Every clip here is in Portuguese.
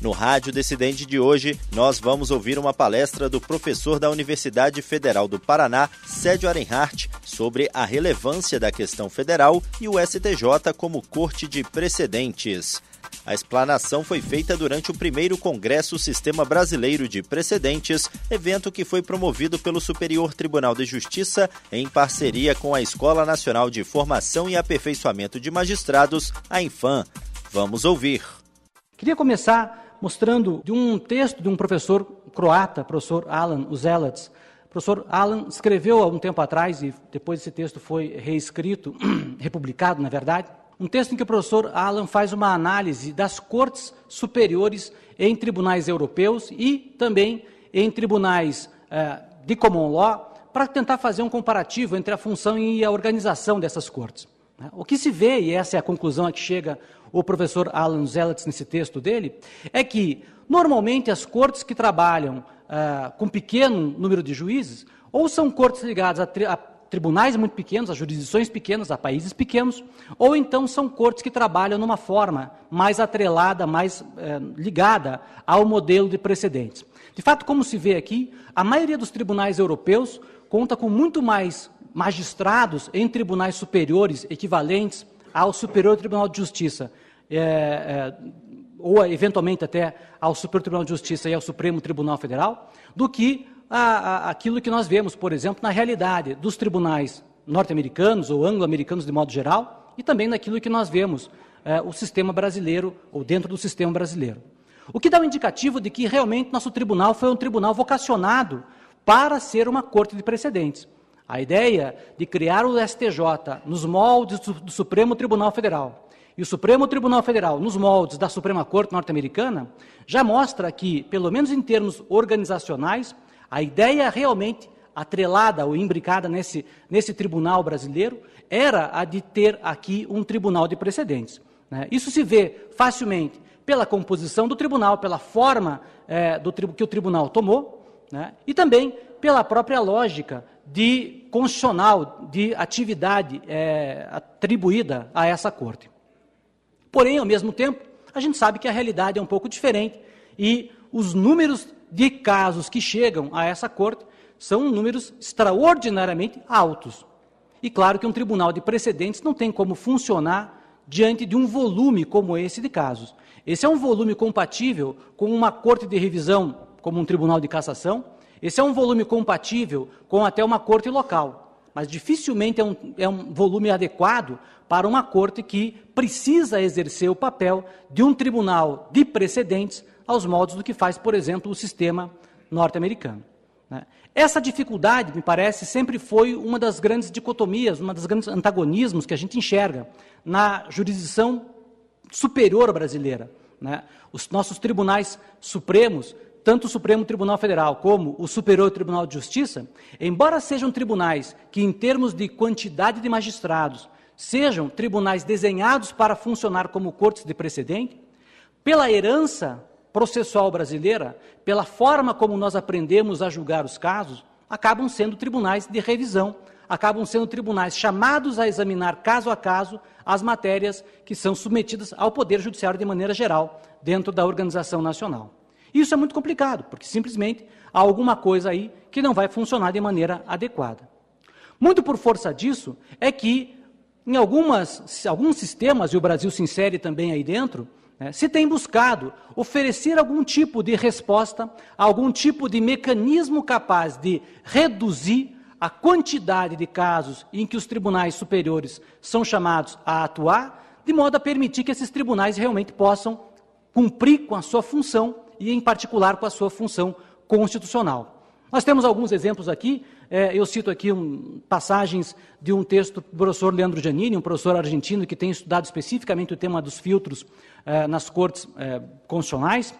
No Rádio Decidente de hoje, nós vamos ouvir uma palestra do professor da Universidade Federal do Paraná, Cédio Arenhart, sobre a relevância da questão federal e o STJ como corte de precedentes. A explanação foi feita durante o primeiro Congresso Sistema Brasileiro de Precedentes, evento que foi promovido pelo Superior Tribunal de Justiça em parceria com a Escola Nacional de Formação e Aperfeiçoamento de Magistrados, a Infam. Vamos ouvir. Queria começar mostrando de um texto de um professor croata, professor Alan Uzelats. O professor Alan escreveu há um tempo atrás, e depois esse texto foi reescrito, republicado, na verdade, um texto em que o professor Alan faz uma análise das cortes superiores em tribunais europeus e também em tribunais eh, de common law, para tentar fazer um comparativo entre a função e a organização dessas cortes. Né? O que se vê, e essa é a conclusão a que chega o professor Alan Zeletz nesse texto dele, é que, normalmente, as cortes que trabalham ah, com pequeno número de juízes, ou são cortes ligadas a, tri a, tribunais muito pequenos, a jurisdições pequenas, a países pequenos, ou então são cortes que trabalham numa forma mais atrelada, mais eh, ligada ao modelo de precedentes. De fato, como se vê aqui, a maioria dos tribunais europeus conta com muito mais magistrados em tribunais superiores equivalentes ao Superior Tribunal de Justiça, é, é, ou eventualmente até ao Superior Tribunal de Justiça e ao Supremo Tribunal Federal, do que a, a, aquilo que nós vemos, por exemplo, na realidade dos tribunais norte-americanos ou anglo-americanos de modo geral, e também naquilo que nós vemos é, o sistema brasileiro, ou dentro do sistema brasileiro. O que dá um indicativo de que realmente nosso tribunal foi um tribunal vocacionado para ser uma corte de precedentes. A ideia de criar o STJ nos moldes do Supremo Tribunal Federal e o Supremo Tribunal Federal nos moldes da Suprema Corte norte-americana já mostra que, pelo menos em termos organizacionais, a ideia realmente atrelada ou imbricada nesse, nesse tribunal brasileiro era a de ter aqui um tribunal de precedentes. Né? Isso se vê facilmente pela composição do tribunal, pela forma é, do, que o tribunal tomou, né? e também pela própria lógica de constitucional, de atividade é, atribuída a essa corte. Porém, ao mesmo tempo, a gente sabe que a realidade é um pouco diferente e os números de casos que chegam a essa corte são números extraordinariamente altos. E claro que um tribunal de precedentes não tem como funcionar diante de um volume como esse de casos. Esse é um volume compatível com uma corte de revisão, como um tribunal de cassação, esse é um volume compatível com até uma corte local, mas dificilmente é um, é um volume adequado para uma corte que precisa exercer o papel de um tribunal de precedentes aos modos do que faz, por exemplo, o sistema norte-americano. Né? Essa dificuldade, me parece, sempre foi uma das grandes dicotomias, uma das grandes antagonismos que a gente enxerga na jurisdição superior brasileira. Né? Os nossos tribunais supremos tanto o Supremo Tribunal Federal como o Superior Tribunal de Justiça, embora sejam tribunais que, em termos de quantidade de magistrados, sejam tribunais desenhados para funcionar como cortes de precedente, pela herança processual brasileira, pela forma como nós aprendemos a julgar os casos, acabam sendo tribunais de revisão, acabam sendo tribunais chamados a examinar caso a caso as matérias que são submetidas ao Poder Judiciário de maneira geral, dentro da organização nacional. Isso é muito complicado, porque simplesmente há alguma coisa aí que não vai funcionar de maneira adequada. Muito por força disso é que, em algumas, alguns sistemas, e o Brasil se insere também aí dentro, né, se tem buscado oferecer algum tipo de resposta, algum tipo de mecanismo capaz de reduzir a quantidade de casos em que os tribunais superiores são chamados a atuar, de modo a permitir que esses tribunais realmente possam cumprir com a sua função e, em particular, com a sua função constitucional. Nós temos alguns exemplos aqui. É, eu cito aqui um, passagens de um texto do professor Leandro Giannini, um professor argentino que tem estudado especificamente o tema dos filtros é, nas cortes é, constitucionais,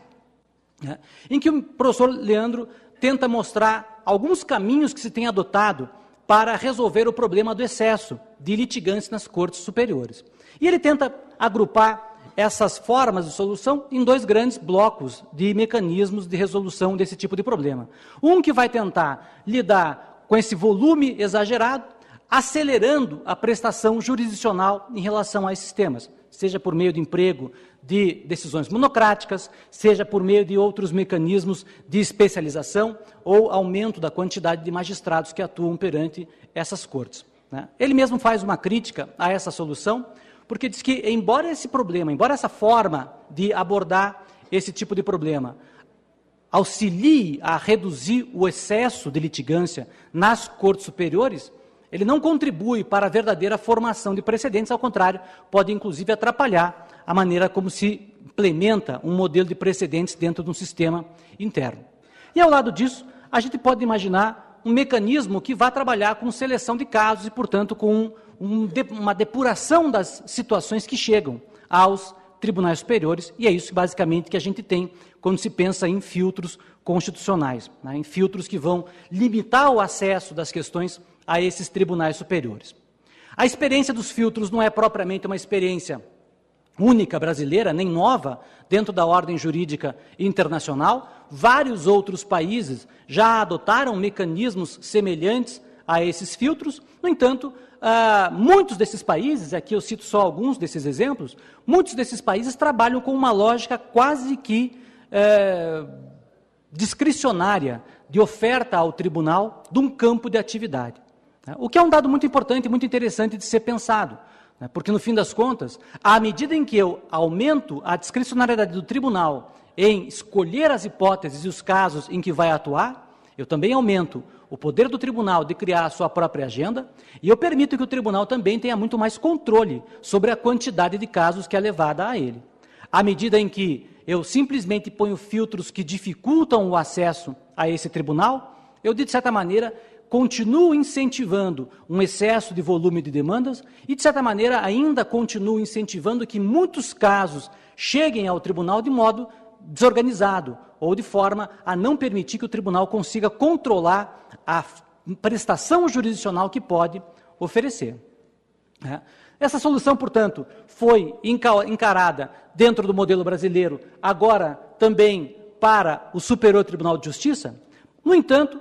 né, em que o professor Leandro tenta mostrar alguns caminhos que se tem adotado para resolver o problema do excesso de litigantes nas cortes superiores. E ele tenta agrupar essas formas de solução em dois grandes blocos de mecanismos de resolução desse tipo de problema. Um que vai tentar lidar com esse volume exagerado, acelerando a prestação jurisdicional em relação a esses temas, seja por meio de emprego de decisões monocráticas, seja por meio de outros mecanismos de especialização ou aumento da quantidade de magistrados que atuam perante essas cortes. Né? Ele mesmo faz uma crítica a essa solução, porque diz que, embora esse problema, embora essa forma de abordar esse tipo de problema auxilie a reduzir o excesso de litigância nas cortes superiores, ele não contribui para a verdadeira formação de precedentes, ao contrário, pode inclusive atrapalhar a maneira como se implementa um modelo de precedentes dentro de um sistema interno. E ao lado disso, a gente pode imaginar um mecanismo que vá trabalhar com seleção de casos e, portanto, com um, uma depuração das situações que chegam aos tribunais superiores, e é isso basicamente que a gente tem quando se pensa em filtros constitucionais, né, em filtros que vão limitar o acesso das questões a esses tribunais superiores. A experiência dos filtros não é propriamente uma experiência única brasileira, nem nova, dentro da ordem jurídica internacional. Vários outros países já adotaram mecanismos semelhantes a esses filtros. No entanto, ah, muitos desses países, aqui eu cito só alguns desses exemplos, muitos desses países trabalham com uma lógica quase que é, discricionária de oferta ao tribunal de um campo de atividade. Né? O que é um dado muito importante e muito interessante de ser pensado. Né? Porque, no fim das contas, à medida em que eu aumento a discricionariedade do tribunal em escolher as hipóteses e os casos em que vai atuar, eu também aumento o poder do tribunal de criar a sua própria agenda e eu permito que o tribunal também tenha muito mais controle sobre a quantidade de casos que é levada a ele. À medida em que eu simplesmente ponho filtros que dificultam o acesso a esse tribunal, eu, de certa maneira, continuo incentivando um excesso de volume de demandas e, de certa maneira, ainda continuo incentivando que muitos casos cheguem ao tribunal de modo desorganizado ou de forma a não permitir que o tribunal consiga controlar a prestação jurisdicional que pode oferecer. Né? Essa solução, portanto, foi encarada dentro do modelo brasileiro, agora também para o Superior Tribunal de Justiça. No entanto,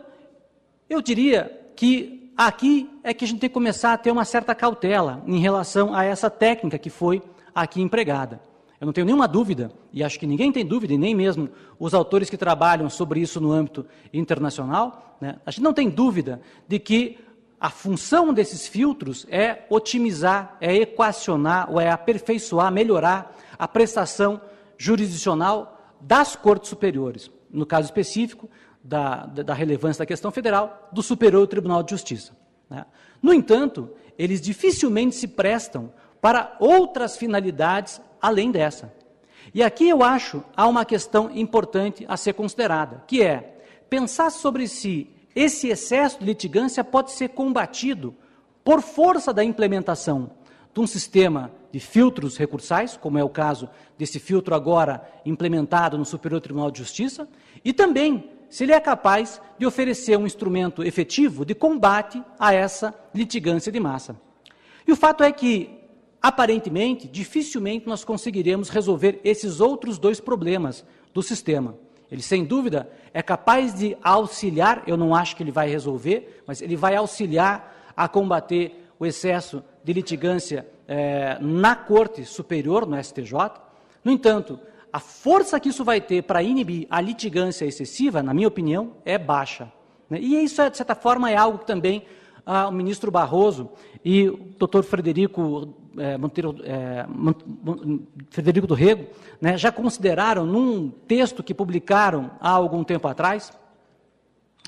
eu diria que aqui é que a gente tem que começar a ter uma certa cautela em relação a essa técnica que foi aqui empregada. Eu não tenho nenhuma dúvida, e acho que ninguém tem dúvida, e nem mesmo os autores que trabalham sobre isso no âmbito internacional, né, a gente não tem dúvida de que a função desses filtros é otimizar, é equacionar, ou é aperfeiçoar, melhorar a prestação jurisdicional das cortes superiores. No caso específico, da, da relevância da questão federal, do Superior Tribunal de Justiça. Né. No entanto, eles dificilmente se prestam para outras finalidades além dessa. E aqui eu acho há uma questão importante a ser considerada, que é pensar sobre se esse excesso de litigância pode ser combatido por força da implementação de um sistema de filtros recursais, como é o caso desse filtro agora implementado no Superior Tribunal de Justiça, e também se ele é capaz de oferecer um instrumento efetivo de combate a essa litigância de massa. E o fato é que aparentemente, dificilmente nós conseguiremos resolver esses outros dois problemas do sistema. Ele, sem dúvida, é capaz de auxiliar, eu não acho que ele vai resolver, mas ele vai auxiliar a combater o excesso de litigância é, na Corte Superior, no STJ. No entanto, a força que isso vai ter para inibir a litigância excessiva, na minha opinião, é baixa. Né? E isso, de certa forma, é algo que também ah, o ministro Barroso e o doutor Frederico é, Monteiro, é, Frederico do Rego, né, já consideraram num texto que publicaram há algum tempo atrás,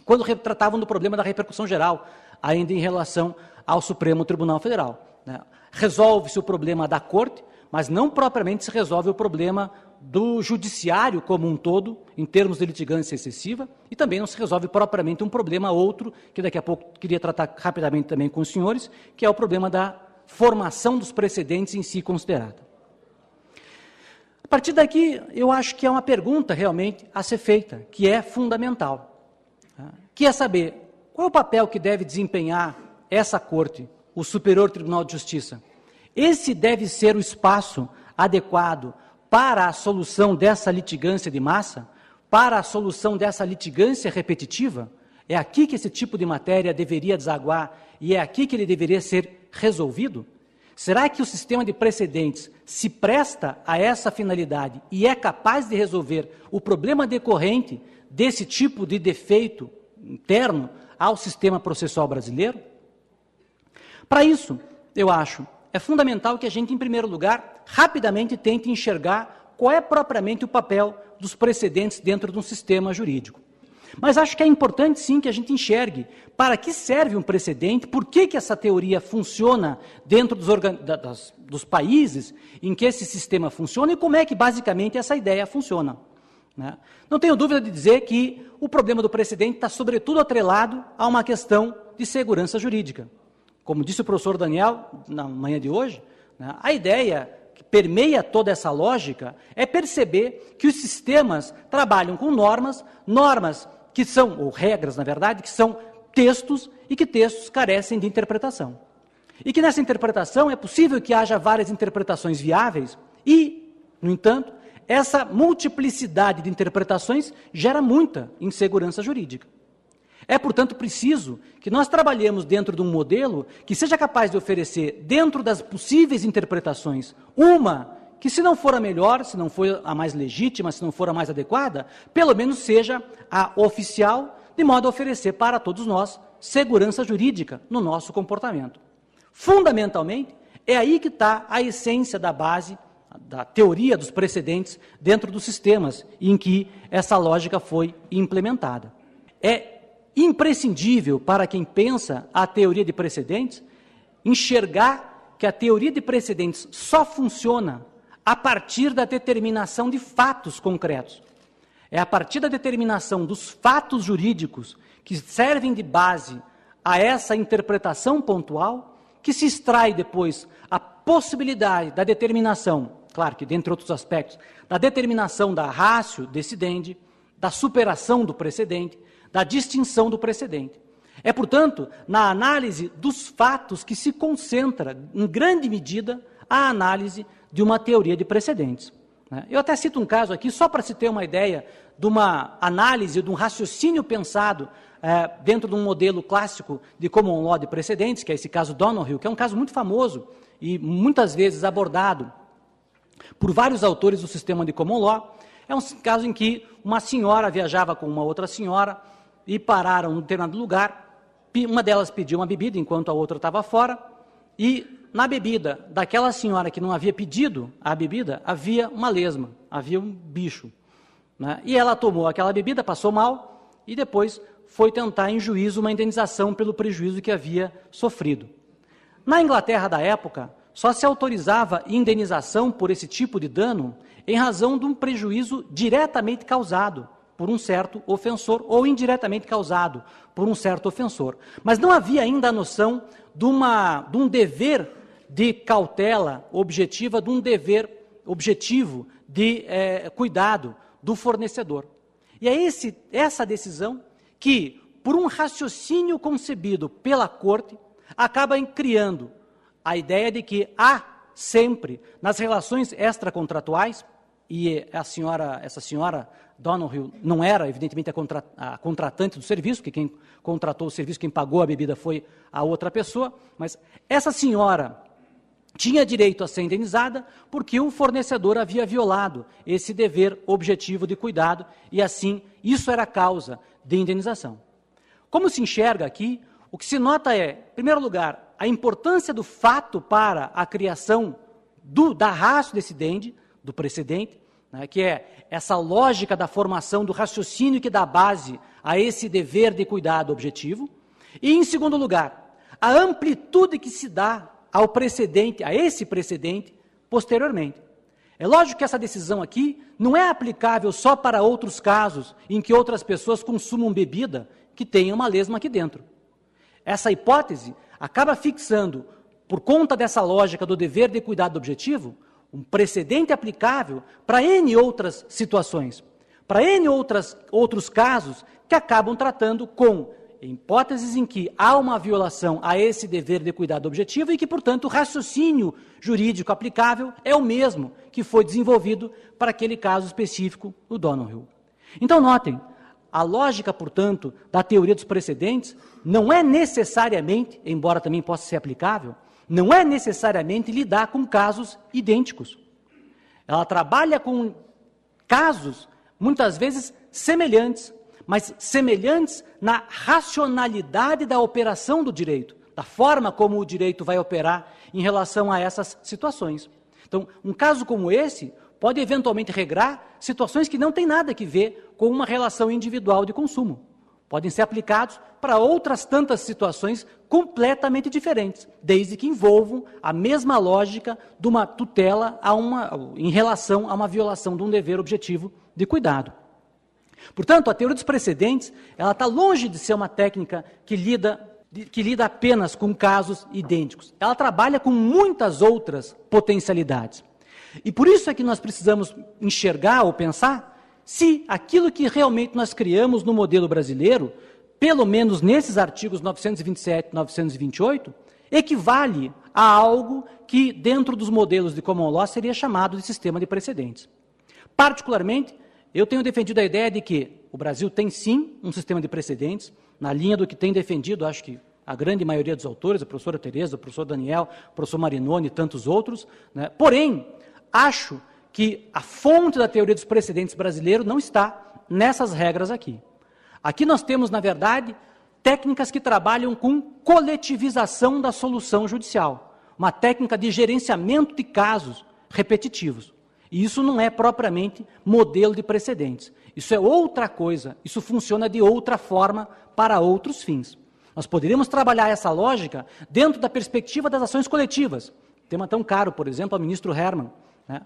quando tratavam do problema da repercussão geral, ainda em relação ao Supremo Tribunal Federal. Né. Resolve-se o problema da Corte, mas não propriamente se resolve o problema do judiciário como um todo, em termos de litigância excessiva, e também não se resolve propriamente um problema outro, que daqui a pouco queria tratar rapidamente também com os senhores, que é o problema da formação dos precedentes em si considerada. A partir daqui, eu acho que é uma pergunta realmente a ser feita, que é fundamental, tá? que é saber qual é o papel que deve desempenhar essa corte, o Superior Tribunal de Justiça. Esse deve ser o espaço adequado para a solução dessa litigância de massa, para a solução dessa litigância repetitiva. É aqui que esse tipo de matéria deveria desaguar e é aqui que ele deveria ser resolvido? Será que o sistema de precedentes se presta a essa finalidade e é capaz de resolver o problema decorrente desse tipo de defeito interno ao sistema processual brasileiro? Para isso, eu acho, é fundamental que a gente, em primeiro lugar, rapidamente tente enxergar qual é propriamente o papel dos precedentes dentro de um sistema jurídico. Mas acho que é importante sim que a gente enxergue para que serve um precedente, por que, que essa teoria funciona dentro dos, das, dos países em que esse sistema funciona e como é que basicamente essa ideia funciona. Né? Não tenho dúvida de dizer que o problema do precedente está sobretudo atrelado a uma questão de segurança jurídica. Como disse o professor Daniel na manhã de hoje, né, a ideia que permeia toda essa lógica é perceber que os sistemas trabalham com normas, normas que são, ou regras, na verdade, que são textos e que textos carecem de interpretação. E que nessa interpretação é possível que haja várias interpretações viáveis e, no entanto, essa multiplicidade de interpretações gera muita insegurança jurídica. É, portanto, preciso que nós trabalhemos dentro de um modelo que seja capaz de oferecer, dentro das possíveis interpretações, uma que se não for a melhor, se não for a mais legítima, se não for a mais adequada, pelo menos seja a oficial, de modo a oferecer para todos nós segurança jurídica no nosso comportamento. Fundamentalmente, é aí que está a essência da base da teoria dos precedentes dentro dos sistemas em que essa lógica foi implementada. É imprescindível para quem pensa a teoria de precedentes enxergar que a teoria de precedentes só funciona a partir da determinação de fatos concretos. É a partir da determinação dos fatos jurídicos que servem de base a essa interpretação pontual que se extrai depois a possibilidade da determinação, claro que dentre outros aspectos, da determinação da ratio decidente, da superação do precedente, da distinção do precedente. É, portanto, na análise dos fatos que se concentra, em grande medida, a análise de uma teoria de precedentes. Né? Eu até cito um caso aqui, só para se ter uma ideia de uma análise, de um raciocínio pensado é, dentro de um modelo clássico de common law de precedentes, que é esse caso Donoghue, que é um caso muito famoso e muitas vezes abordado por vários autores do sistema de common law. É um caso em que uma senhora viajava com uma outra senhora e pararam em um determinado lugar. Uma delas pediu uma bebida enquanto a outra estava fora e na bebida daquela senhora que não havia pedido a bebida, havia uma lesma, havia um bicho. Né? E ela tomou aquela bebida, passou mal e depois foi tentar em juízo uma indenização pelo prejuízo que havia sofrido. Na Inglaterra da época, só se autorizava indenização por esse tipo de dano em razão de um prejuízo diretamente causado por um certo ofensor ou indiretamente causado por um certo ofensor. Mas não havia ainda a noção de, uma, de um dever de cautela objetiva, de um dever objetivo de é, cuidado do fornecedor. E é esse, essa decisão que, por um raciocínio concebido pela corte, acaba criando a ideia de que há sempre, nas relações extracontratuais, e a senhora, essa senhora Donoghue não era, evidentemente, a, contra, a, contratante do serviço, que quem contratou o serviço, quem pagou a bebida foi a outra pessoa, mas essa senhora tinha direito a ser indenizada porque o fornecedor havia violado esse dever objetivo de cuidado e, assim, isso era causa de indenização. Como se enxerga aqui, o que se nota é, em primeiro lugar, a importância do fato para a criação do, da raça decidente, do precedente, né, que é essa lógica da formação do raciocínio que dá base a esse dever de cuidado objetivo. E, em segundo lugar, a amplitude que se dá ao precedente, a esse precedente, posteriormente. É lógico que essa decisão aqui não é aplicável só para outros casos em que outras pessoas consumam bebida que tenha uma lesma aqui dentro. Essa hipótese acaba fixando, por conta dessa lógica do dever de cuidado objetivo, um precedente aplicável para N outras situações, para N outras, outros casos que acabam tratando com hipóteses em que há uma violação a esse dever de cuidado objetivo e que, portanto, o raciocínio jurídico aplicável é o mesmo que foi desenvolvido para aquele caso específico do Donoghue. Então, notem, a lógica, portanto, da teoria dos precedentes não é necessariamente, embora também possa ser aplicável, não é necessariamente lidar com casos idênticos. Ela trabalha com casos, muitas vezes, semelhantes, mas semelhantes na racionalidade da operação do direito, da forma como o direito vai operar em relação a essas situações. Então, um caso como esse pode eventualmente regrar situações que não têm nada a ver com uma relação individual de consumo. Podem ser aplicados para outras tantas situações completamente diferentes, desde que envolvam a mesma lógica de uma tutela uma, em relação a uma violação de um dever objetivo de cuidado. Portanto, a teoria dos precedentes, ela está longe de ser uma técnica que lida, que lida apenas com casos idênticos. Ela trabalha com muitas outras potencialidades. E por isso é que nós precisamos enxergar ou pensar se aquilo que realmente nós criamos no modelo brasileiro, pelo menos nesses artigos 927 e 928, equivale a algo que, dentro dos modelos de common law, seria chamado de sistema de precedentes. Particularmente, eu tenho defendido a ideia de que o Brasil tem sim um sistema de precedentes, na linha do que tem defendido, acho que a grande maioria dos autores, a professora Tereza, o professor Daniel, o professor Marinoni e tantos outros. Né? Porém, acho que a fonte da teoria dos precedentes brasileiro não está nessas regras aqui. Aqui nós temos, na verdade, técnicas que trabalham com coletivização da solução judicial, uma técnica de gerenciamento de casos repetitivos. Isso não é propriamente modelo de precedentes. Isso é outra coisa, isso funciona de outra forma para outros fins. Nós poderíamos trabalhar essa lógica dentro da perspectiva das ações coletivas. Tema tão caro, por exemplo, ao ministro Herman. Né?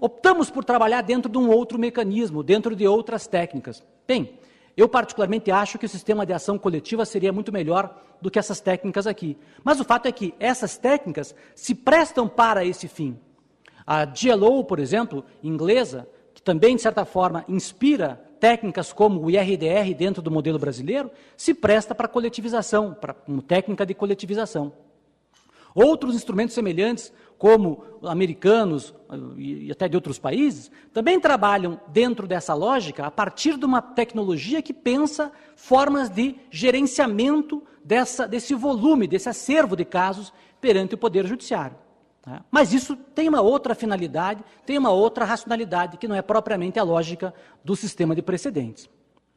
Optamos por trabalhar dentro de um outro mecanismo, dentro de outras técnicas. Bem, eu particularmente acho que o sistema de ação coletiva seria muito melhor do que essas técnicas aqui. Mas o fato é que essas técnicas se prestam para esse fim. A GLO, por exemplo, inglesa, que também, de certa forma, inspira técnicas como o IRDR dentro do modelo brasileiro, se presta para coletivização, para uma técnica de coletivização. Outros instrumentos semelhantes, como americanos e até de outros países, também trabalham dentro dessa lógica a partir de uma tecnologia que pensa formas de gerenciamento dessa, desse volume, desse acervo de casos perante o Poder Judiciário. Né? Mas isso tem uma outra finalidade, tem uma outra racionalidade, que não é propriamente a lógica do sistema de precedentes.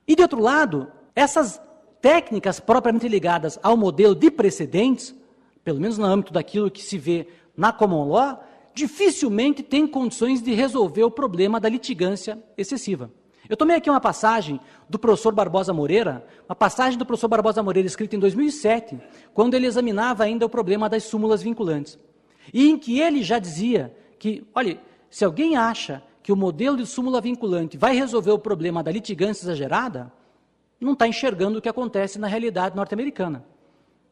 E, de outro lado, essas técnicas propriamente ligadas ao modelo de precedentes, pelo menos no âmbito daquilo que se vê na common law, dificilmente têm condições de resolver o problema da litigância excessiva. Eu tomei aqui uma passagem do professor Barbosa Moreira, uma passagem do professor Barbosa Moreira escrita em 2007, quando ele examinava ainda o problema das súmulas vinculantes e em que ele já dizia que, olha, se alguém acha que o modelo de súmula vinculante vai resolver o problema da litigância exagerada, não está enxergando o que acontece na realidade norte-americana.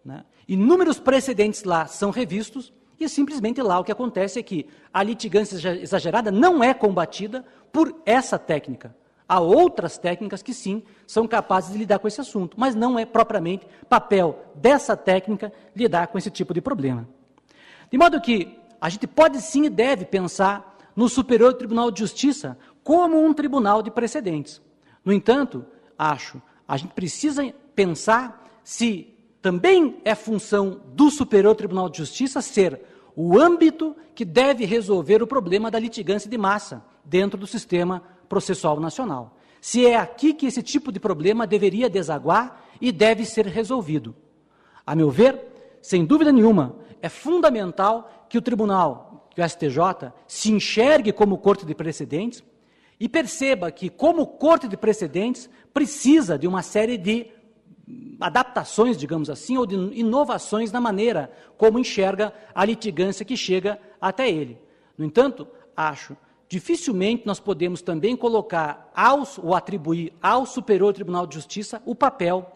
Né? Inúmeros precedentes lá são revistos e simplesmente lá o que acontece é que a litigância exagerada não é combatida por essa técnica. Há outras técnicas que sim são capazes de lidar com esse assunto, mas não é propriamente papel dessa técnica lidar com esse tipo de problema. De modo que a gente pode sim e deve pensar no Superior Tribunal de Justiça como um tribunal de precedentes. No entanto, acho, a gente precisa pensar se também é função do Superior Tribunal de Justiça ser o âmbito que deve resolver o problema da litigância de massa dentro do sistema processual nacional. Se é aqui que esse tipo de problema deveria desaguar e deve ser resolvido. A meu ver, sem dúvida nenhuma, é fundamental que o tribunal, que o STJ, se enxergue como corte de precedentes e perceba que, como corte de precedentes, precisa de uma série de adaptações, digamos assim, ou de inovações na maneira como enxerga a litigância que chega até ele. No entanto, acho dificilmente nós podemos também colocar aos, ou atribuir ao Superior Tribunal de Justiça o papel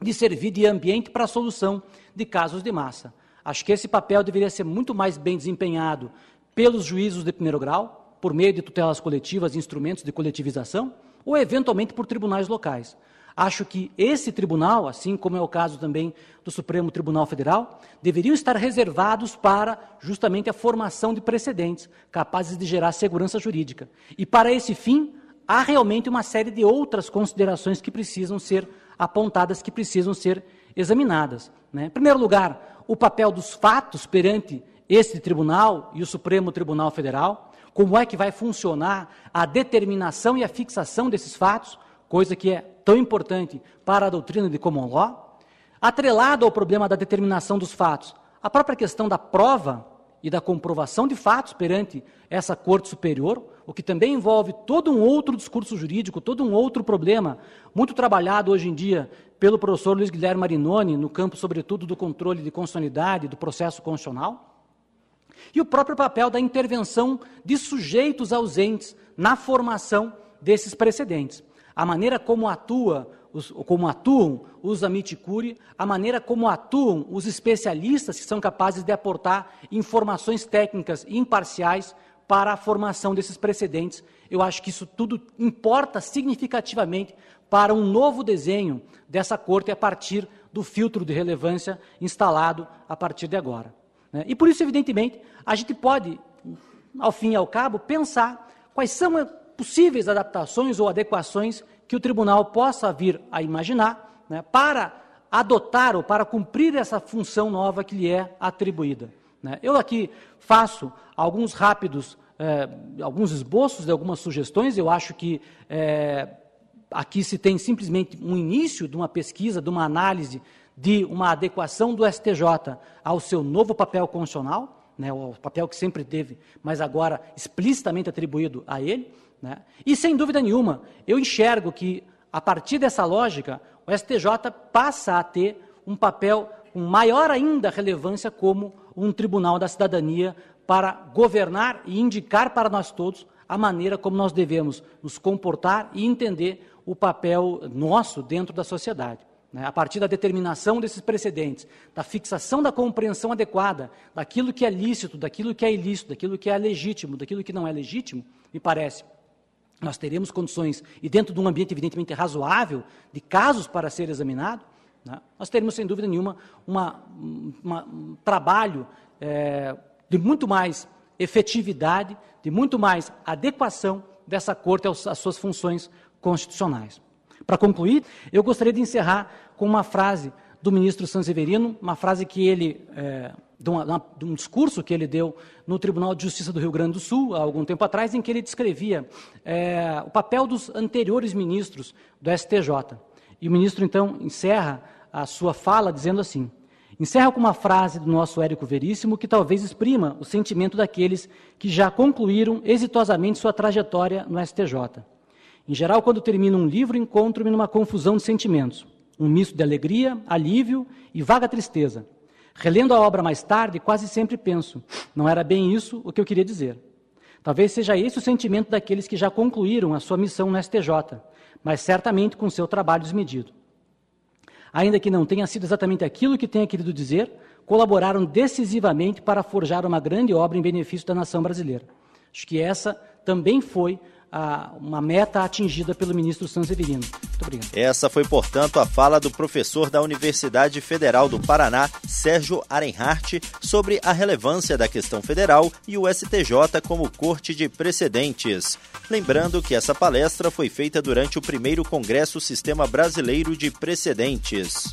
de servir de ambiente para a solução de casos de massa. Acho que esse papel deveria ser muito mais bem desempenhado pelos juízos de primeiro grau, por meio de tutelas coletivas e instrumentos de coletivização, ou eventualmente por tribunais locais. Acho que esse tribunal, assim como é o caso também do Supremo Tribunal Federal, deveriam estar reservados para justamente a formação de precedentes capazes de gerar segurança jurídica. E para esse fim, há realmente uma série de outras considerações que precisam ser apontadas, que precisam ser examinadas. Né? Em primeiro lugar, o papel dos fatos perante este tribunal e o Supremo Tribunal Federal, como é que vai funcionar a determinação e a fixação desses fatos, coisa que é tão importante para a doutrina de common law, atrelado ao problema da determinação dos fatos, a própria questão da prova e da comprovação de fatos perante essa corte superior, o que também envolve todo um outro discurso jurídico, todo um outro problema, muito trabalhado hoje em dia pelo professor Luiz Guilherme Marinoni, no campo, sobretudo, do controle de constitucionalidade do processo constitucional, e o próprio papel da intervenção de sujeitos ausentes na formação desses precedentes. A maneira como atua como atuam os amiticuri, a maneira como atuam os especialistas que são capazes de aportar informações técnicas imparciais para a formação desses precedentes. Eu acho que isso tudo importa significativamente para um novo desenho dessa corte a partir do filtro de relevância instalado a partir de agora. Né? E por isso, evidentemente, a gente pode, ao fim e ao cabo, pensar quais são possíveis adaptações ou adequações que o tribunal possa vir a imaginar né, para adotar ou para cumprir essa função nova que lhe é atribuída. Né. Eu aqui faço alguns rápidos, é, alguns esboços de algumas sugestões. Eu acho que é, aqui se tem simplesmente um início de uma pesquisa, de uma análise de uma adequação do STJ ao seu novo papel constitucional, né, o papel que sempre teve, mas agora explicitamente atribuído a ele. Né? E, sem dúvida nenhuma, eu enxergo que, a partir dessa lógica, o STJ passa a ter um papel com maior ainda relevância como um tribunal da cidadania para governar e indicar para nós todos a maneira como nós devemos nos comportar e entender o papel nosso dentro da sociedade. Né? A partir da determinação desses precedentes, da fixação da compreensão adequada daquilo que é lícito, daquilo que é ilícito, daquilo que é legítimo, daquilo que não é legítimo, me parece nós teremos condições, e dentro de um ambiente evidentemente razoável, de casos para ser examinado, né, nós teremos, sem dúvida nenhuma, uma, uma, um trabalho é, de muito mais efetividade, de muito mais adequação dessa Corte às suas funções constitucionais. Para concluir, eu gostaria de encerrar com uma frase do ministro Sanseverino, uma frase que ele é, de, uma, de, um discurso que ele deu no Tribunal de Justiça do Rio Grande do Sul, há algum tempo atrás, em que ele descrevia é, o papel dos anteriores ministros do STJ. E o ministro, então, encerra a sua fala dizendo assim: encerra com uma frase do nosso Érico Veríssimo que talvez exprima o sentimento daqueles que já concluíram exitosamente sua trajetória no STJ. Em geral, quando termino um livro, encontro-me numa confusão de sentimentos, um misto de alegria, alívio e vaga tristeza Relendo a obra mais tarde, quase sempre penso: não era bem isso o que eu queria dizer. Talvez seja esse o sentimento daqueles que já concluíram a sua missão no STJ, mas certamente com seu trabalho desmedido. Ainda que não tenha sido exatamente aquilo que tenha querido dizer, colaboraram decisivamente para forjar uma grande obra em benefício da nação brasileira. Acho que essa também foi a, uma meta atingida pelo ministro Sanseverino. Muito obrigado. Essa foi, portanto, a fala do professor da Universidade Federal do Paraná, Sérgio Arenhart, sobre a relevância da questão federal e o STJ como corte de precedentes. Lembrando que essa palestra foi feita durante o primeiro Congresso Sistema Brasileiro de Precedentes.